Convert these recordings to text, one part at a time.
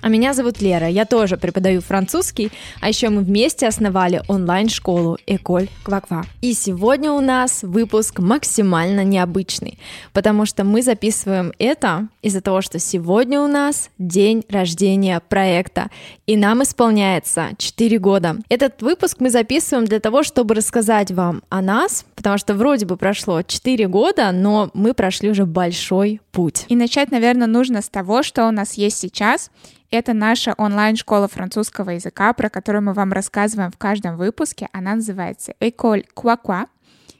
А меня зовут Лера, я тоже преподаю французский, а еще мы вместе основали онлайн-школу Эколь Кваква. И сегодня у нас выпуск максимально необычный, потому что мы записываем это из-за того, что сегодня у нас день рождения проекта, и нам исполняется 4 года. Этот выпуск мы записываем для того, чтобы рассказать вам о нас, потому что вроде бы прошло 4 года, но мы прошли уже большой путь. И начать, наверное, нужно с того, что у нас есть сейчас, это наша онлайн-школа французского языка, про которую мы вам рассказываем в каждом выпуске. Она называется École Quaqua.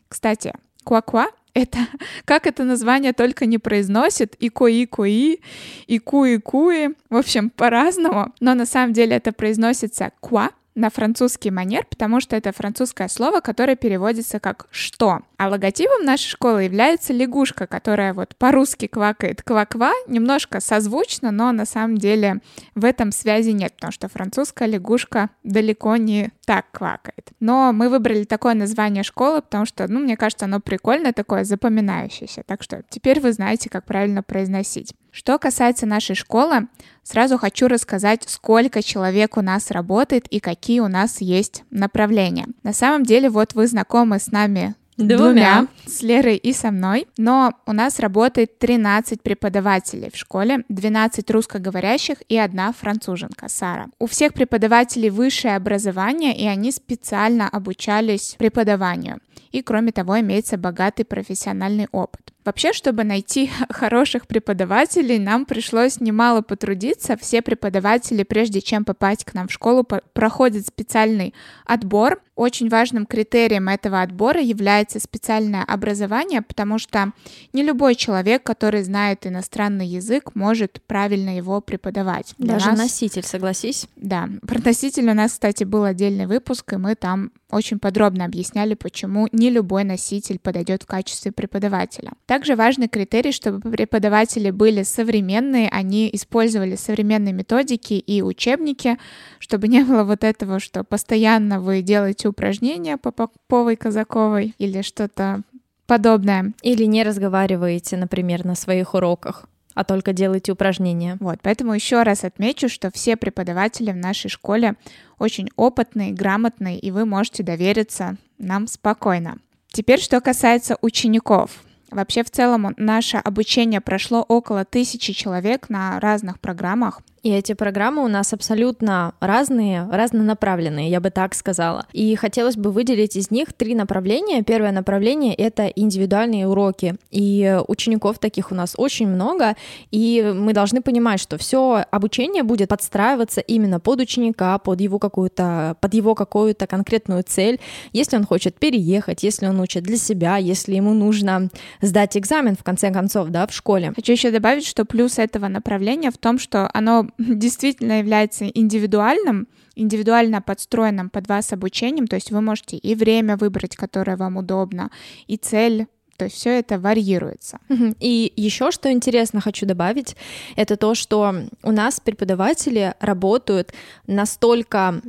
Кстати, Quaqua это как это название только не произносит, и кои кои, и куи куи, в общем, по-разному, но на самом деле это произносится ква, на французский манер, потому что это французское слово, которое переводится как «что». А логотипом нашей школы является лягушка, которая вот по-русски квакает кваква, немножко созвучно, но на самом деле в этом связи нет, потому что французская лягушка далеко не так квакает. Но мы выбрали такое название школы, потому что, ну, мне кажется, оно прикольное, такое запоминающееся. Так что теперь вы знаете, как правильно произносить. Что касается нашей школы, сразу хочу рассказать, сколько человек у нас работает и какие у нас есть направления. На самом деле, вот вы знакомы с нами Двумя. двумя, с Лерой и со мной. Но у нас работает 13 преподавателей в школе, 12 русскоговорящих и одна француженка, Сара. У всех преподавателей высшее образование, и они специально обучались преподаванию. И кроме того, имеется богатый профессиональный опыт. Вообще, чтобы найти хороших преподавателей, нам пришлось немало потрудиться. Все преподаватели, прежде чем попасть к нам в школу, проходят специальный отбор. Очень важным критерием этого отбора является специальное образование, потому что не любой человек, который знает иностранный язык, может правильно его преподавать. Для Даже нас... носитель, согласись. Да, про носитель у нас, кстати, был отдельный выпуск, и мы там очень подробно объясняли, почему не любой носитель подойдет в качестве преподавателя. Также важный критерий, чтобы преподаватели были современные, они использовали современные методики и учебники, чтобы не было вот этого, что постоянно вы делаете упражнения по Поповой Казаковой или что-то подобное. Или не разговариваете, например, на своих уроках а только делаете упражнения. Вот, поэтому еще раз отмечу, что все преподаватели в нашей школе очень опытные, грамотные, и вы можете довериться нам спокойно. Теперь, что касается учеников. Вообще, в целом, наше обучение прошло около тысячи человек на разных программах. И эти программы у нас абсолютно разные, разнонаправленные, я бы так сказала. И хотелось бы выделить из них три направления. Первое направление — это индивидуальные уроки. И учеников таких у нас очень много, и мы должны понимать, что все обучение будет подстраиваться именно под ученика, под его какую-то, под его какую-то конкретную цель. Если он хочет переехать, если он учит для себя, если ему нужно сдать экзамен, в конце концов, да, в школе. Хочу еще добавить, что плюс этого направления в том, что оно действительно является индивидуальным, индивидуально подстроенным под вас обучением, то есть вы можете и время выбрать, которое вам удобно, и цель то есть все это варьируется. И еще что интересно хочу добавить, это то, что у нас преподаватели работают настолько,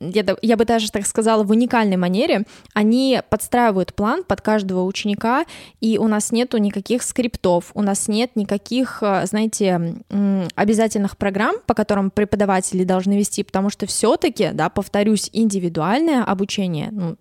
я, я бы даже так сказала, в уникальной манере. Они подстраивают план под каждого ученика, и у нас нету никаких скриптов, у нас нет никаких, э, знаете, обязательных программ, по которым преподаватели должны вести, потому что все-таки, да, повторюсь, индивидуальное обучение, ну,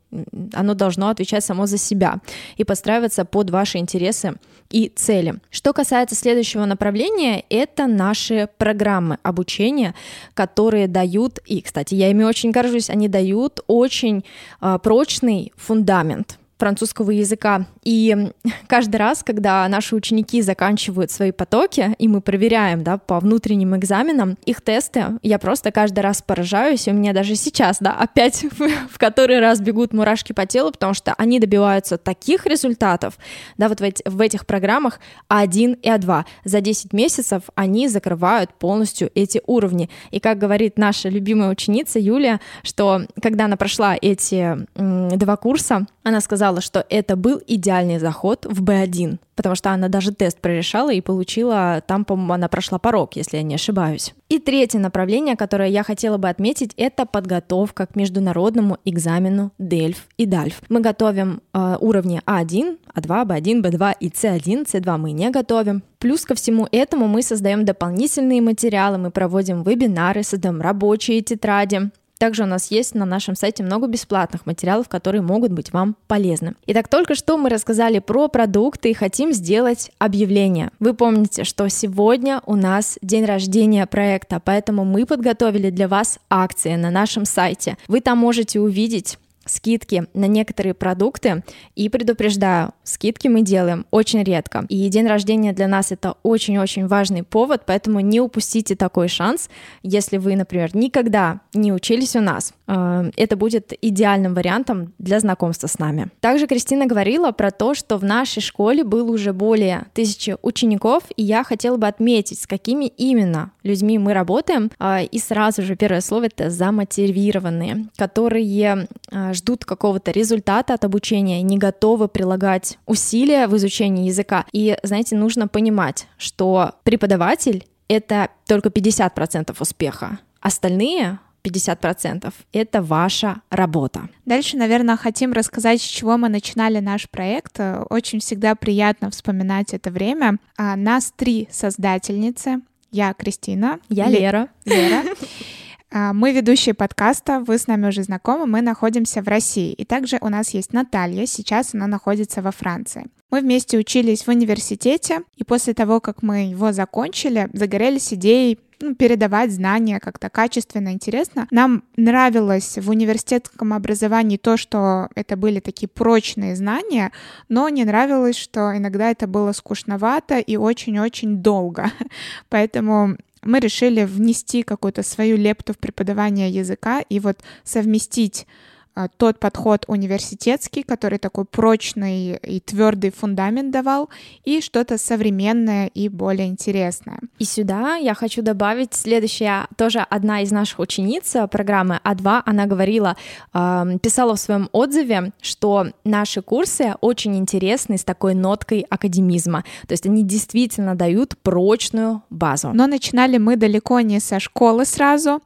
оно должно отвечать само за себя и подстраиваться под ваши интересы и цели. Что касается следующего направления, это наши программы обучения, которые дают, и, кстати, я ими очень горжусь, они дают очень э, прочный фундамент французского языка. И каждый раз, когда наши ученики заканчивают свои потоки, и мы проверяем да, по внутренним экзаменам их тесты, я просто каждый раз поражаюсь, и у меня даже сейчас, да, опять в который раз бегут мурашки по телу, потому что они добиваются таких результатов, да, вот в, эти, в этих программах А1 и А2. За 10 месяцев они закрывают полностью эти уровни. И как говорит наша любимая ученица Юлия, что когда она прошла эти два курса, она сказала, что это был идеальный заход в B1, потому что она даже тест прорешала и получила, там, по-моему, она прошла порог, если я не ошибаюсь. И третье направление, которое я хотела бы отметить, это подготовка к международному экзамену DELF и DALF. Мы готовим э, уровни А1, А2, Б1, Б2 и С1. С2 мы не готовим. Плюс ко всему этому мы создаем дополнительные материалы, мы проводим вебинары, создаем рабочие тетради, также у нас есть на нашем сайте много бесплатных материалов, которые могут быть вам полезны. Итак, только что мы рассказали про продукты и хотим сделать объявление. Вы помните, что сегодня у нас день рождения проекта, поэтому мы подготовили для вас акции на нашем сайте. Вы там можете увидеть скидки на некоторые продукты и предупреждаю, скидки мы делаем очень редко. И день рождения для нас это очень-очень важный повод, поэтому не упустите такой шанс, если вы, например, никогда не учились у нас. Э, это будет идеальным вариантом для знакомства с нами. Также Кристина говорила про то, что в нашей школе было уже более тысячи учеников, и я хотела бы отметить, с какими именно людьми мы работаем. Э, и сразу же первое слово это замотивированные, которые э, ждут какого-то результата от обучения не готовы прилагать усилия в изучении языка. И, знаете, нужно понимать, что преподаватель — это только 50% успеха. Остальные 50% — это ваша работа. Дальше, наверное, хотим рассказать, с чего мы начинали наш проект. Очень всегда приятно вспоминать это время. А, нас три создательницы. Я Кристина. Я Лера. Лера. А, мы ведущие подкаста, вы с нами уже знакомы, мы находимся в России. И также у нас есть Наталья, сейчас она находится во Франции. Мы вместе учились в университете, и после того, как мы его закончили, загорелись идеей ну, передавать знания как-то качественно, интересно. Нам нравилось в университетском образовании то, что это были такие прочные знания, но не нравилось, что иногда это было скучновато и очень-очень долго. Поэтому мы решили внести какую-то свою лепту в преподавание языка и вот совместить тот подход университетский, который такой прочный и твердый фундамент давал, и что-то современное и более интересное. И сюда я хочу добавить следующая, тоже одна из наших учениц программы А2, она говорила, писала в своем отзыве, что наши курсы очень интересны с такой ноткой академизма, то есть они действительно дают прочную базу. Но начинали мы далеко не со школы сразу,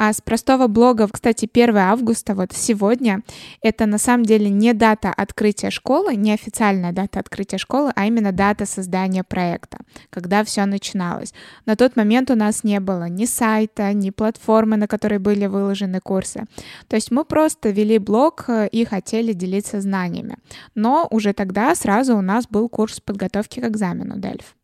а с простого блога, кстати, 1 августа, вот сегодня, это на самом деле не дата открытия школы, не официальная дата открытия школы, а именно дата создания проекта, когда все начиналось. На тот момент у нас не было ни сайта, ни платформы, на которой были выложены курсы. То есть мы просто вели блог э, и хотели делиться знаниями. Но уже тогда сразу у нас был курс подготовки к экзамену Дельф.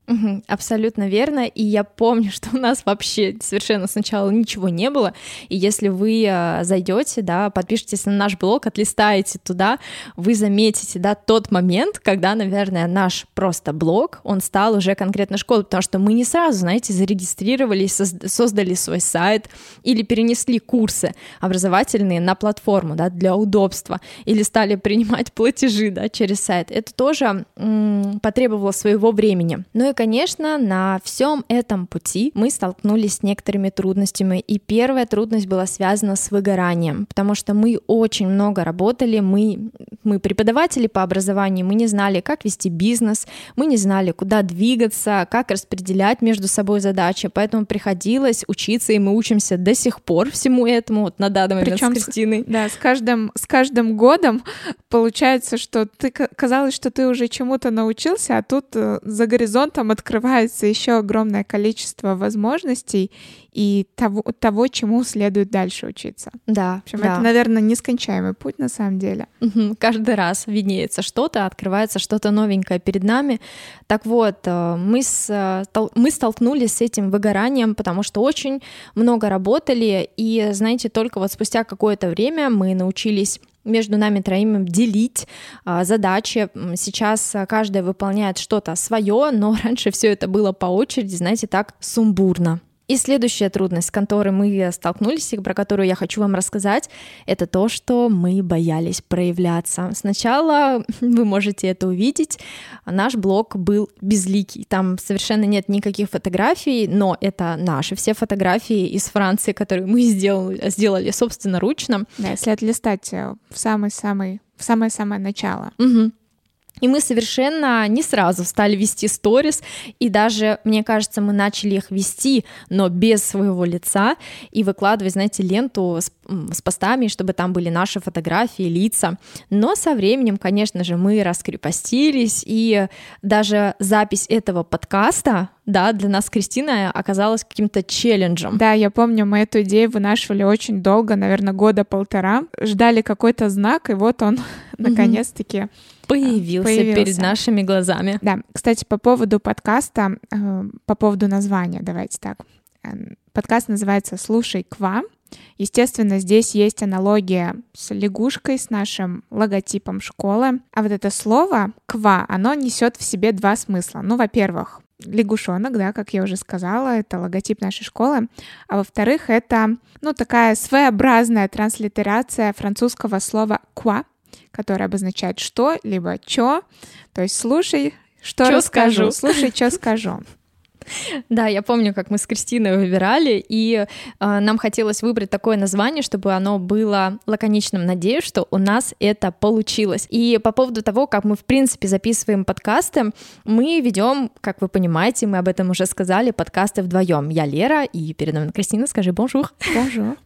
Абсолютно верно. И я помню, что у нас вообще совершенно сначала ничего не было. И если вы э, зайдете, да, подпишитесь на наш блог, отлистаете туда, вы заметите, да, тот момент, когда, наверное, наш просто блог, он стал уже конкретно школой, потому что мы не сразу, знаете, зарегистрировались, создали свой сайт или перенесли курсы образовательные на платформу, да, для удобства, или стали принимать платежи, да, через сайт. Это тоже м- потребовало своего времени. Ну и конечно, на всем этом пути мы столкнулись с некоторыми трудностями. И первая трудность была связана с выгоранием, потому что мы очень много работали, мы, мы преподаватели по образованию, мы не знали, как вести бизнес, мы не знали, куда двигаться, как распределять между собой задачи, поэтому приходилось учиться, и мы учимся до сих пор всему этому, вот на данный момент Причем с Кристиной. Да, с каждым, с каждым годом получается, что ты казалось, что ты уже чему-то научился, а тут э, за горизонтом там открывается еще огромное количество возможностей и того, того, чему следует дальше учиться. Да. В общем, да. это, наверное, нескончаемый путь на самом деле. Каждый раз виднеется что-то, открывается что-то новенькое перед нами. Так вот, э, мы, с, э, мы столкнулись с этим выгоранием, потому что очень много работали, и, знаете, только вот спустя какое-то время мы научились между нами троими делить а, задачи. Сейчас каждая выполняет что-то свое, но раньше все это было по очереди, знаете, так сумбурно. И следующая трудность, с которой мы столкнулись, и про которую я хочу вам рассказать, это то, что мы боялись проявляться. Сначала вы можете это увидеть. Наш блог был безликий. Там совершенно нет никаких фотографий, но это наши все фотографии из Франции, которые мы сделали, сделали собственноручно. Да, если отлистать э, в самый-самый в самое-самое начало. Угу. И мы совершенно не сразу стали вести сторис, и даже, мне кажется, мы начали их вести, но без своего лица, и выкладывать, знаете, ленту с, с постами, чтобы там были наши фотографии, лица. Но со временем, конечно же, мы раскрепостились, и даже запись этого подкаста, да, для нас Кристина оказалась каким-то челленджем. Да, я помню, мы эту идею вынашивали очень долго, наверное, года полтора, ждали какой-то знак, и вот он наконец-таки появился, появился перед нашими глазами. Да, кстати, по поводу подкаста, э, по поводу названия, давайте так. Э, подкаст называется «Слушай Ква». Естественно, здесь есть аналогия с лягушкой, с нашим логотипом школы. А вот это слово «ква», оно несет в себе два смысла. Ну, во-первых, лягушонок, да, как я уже сказала, это логотип нашей школы. А во-вторых, это, ну, такая своеобразная транслитерация французского слова «quoi», которое обозначает что, либо чё. То есть слушай, что чё расскажу, скажу. слушай, что скажу. Да, я помню, как мы с Кристиной выбирали, и э, нам хотелось выбрать такое название, чтобы оно было лаконичным. Надеюсь, что у нас это получилось. И по поводу того, как мы, в принципе, записываем подкасты, мы ведем, как вы понимаете, мы об этом уже сказали, подкасты вдвоем. Я Лера, и перед нами Кристина, скажи bonjour. Bonjour.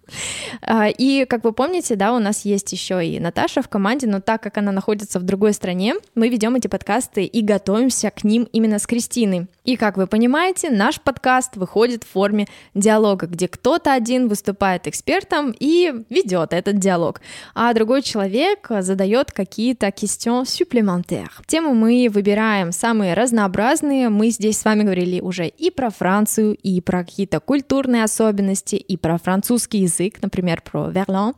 И, как вы помните, да, у нас есть еще и Наташа в команде, но так как она находится в другой стране, мы ведем эти подкасты и готовимся к ним именно с Кристиной. И, как вы понимаете, наш подкаст выходит в форме диалога, где кто-то один выступает экспертом и ведет этот диалог, а другой человек задает какие-то questions supplémentaires. Темы мы выбираем самые разнообразные. Мы здесь с вами говорили уже и про Францию, и про какие-то культурные особенности, и про французский язык, например, про Верлан.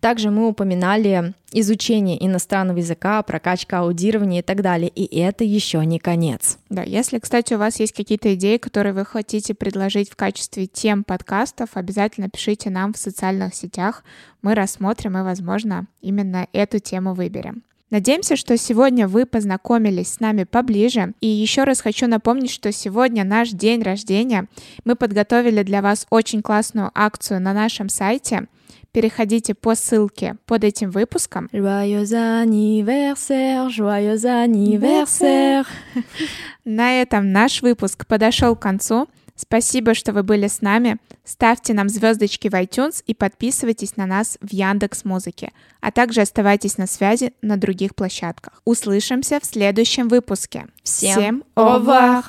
Также мы упоминали изучение иностранного языка, прокачка аудирования и так далее. И это еще не конец. Да, если, кстати, у вас есть какие-то идеи, которые вы хотите предложить в качестве тем подкастов, обязательно пишите нам в социальных сетях. Мы рассмотрим и, возможно, именно эту тему выберем. Надеемся, что сегодня вы познакомились с нами поближе. И еще раз хочу напомнить, что сегодня наш день рождения. Мы подготовили для вас очень классную акцию на нашем сайте переходите по ссылке под этим выпуском. Joyeux anniversaire, joyeux anniversaire. На этом наш выпуск подошел к концу. Спасибо, что вы были с нами. Ставьте нам звездочки в iTunes и подписывайтесь на нас в Яндекс Музыке, а также оставайтесь на связи на других площадках. Услышимся в следующем выпуске. Всем au revoir!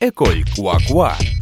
École Quoi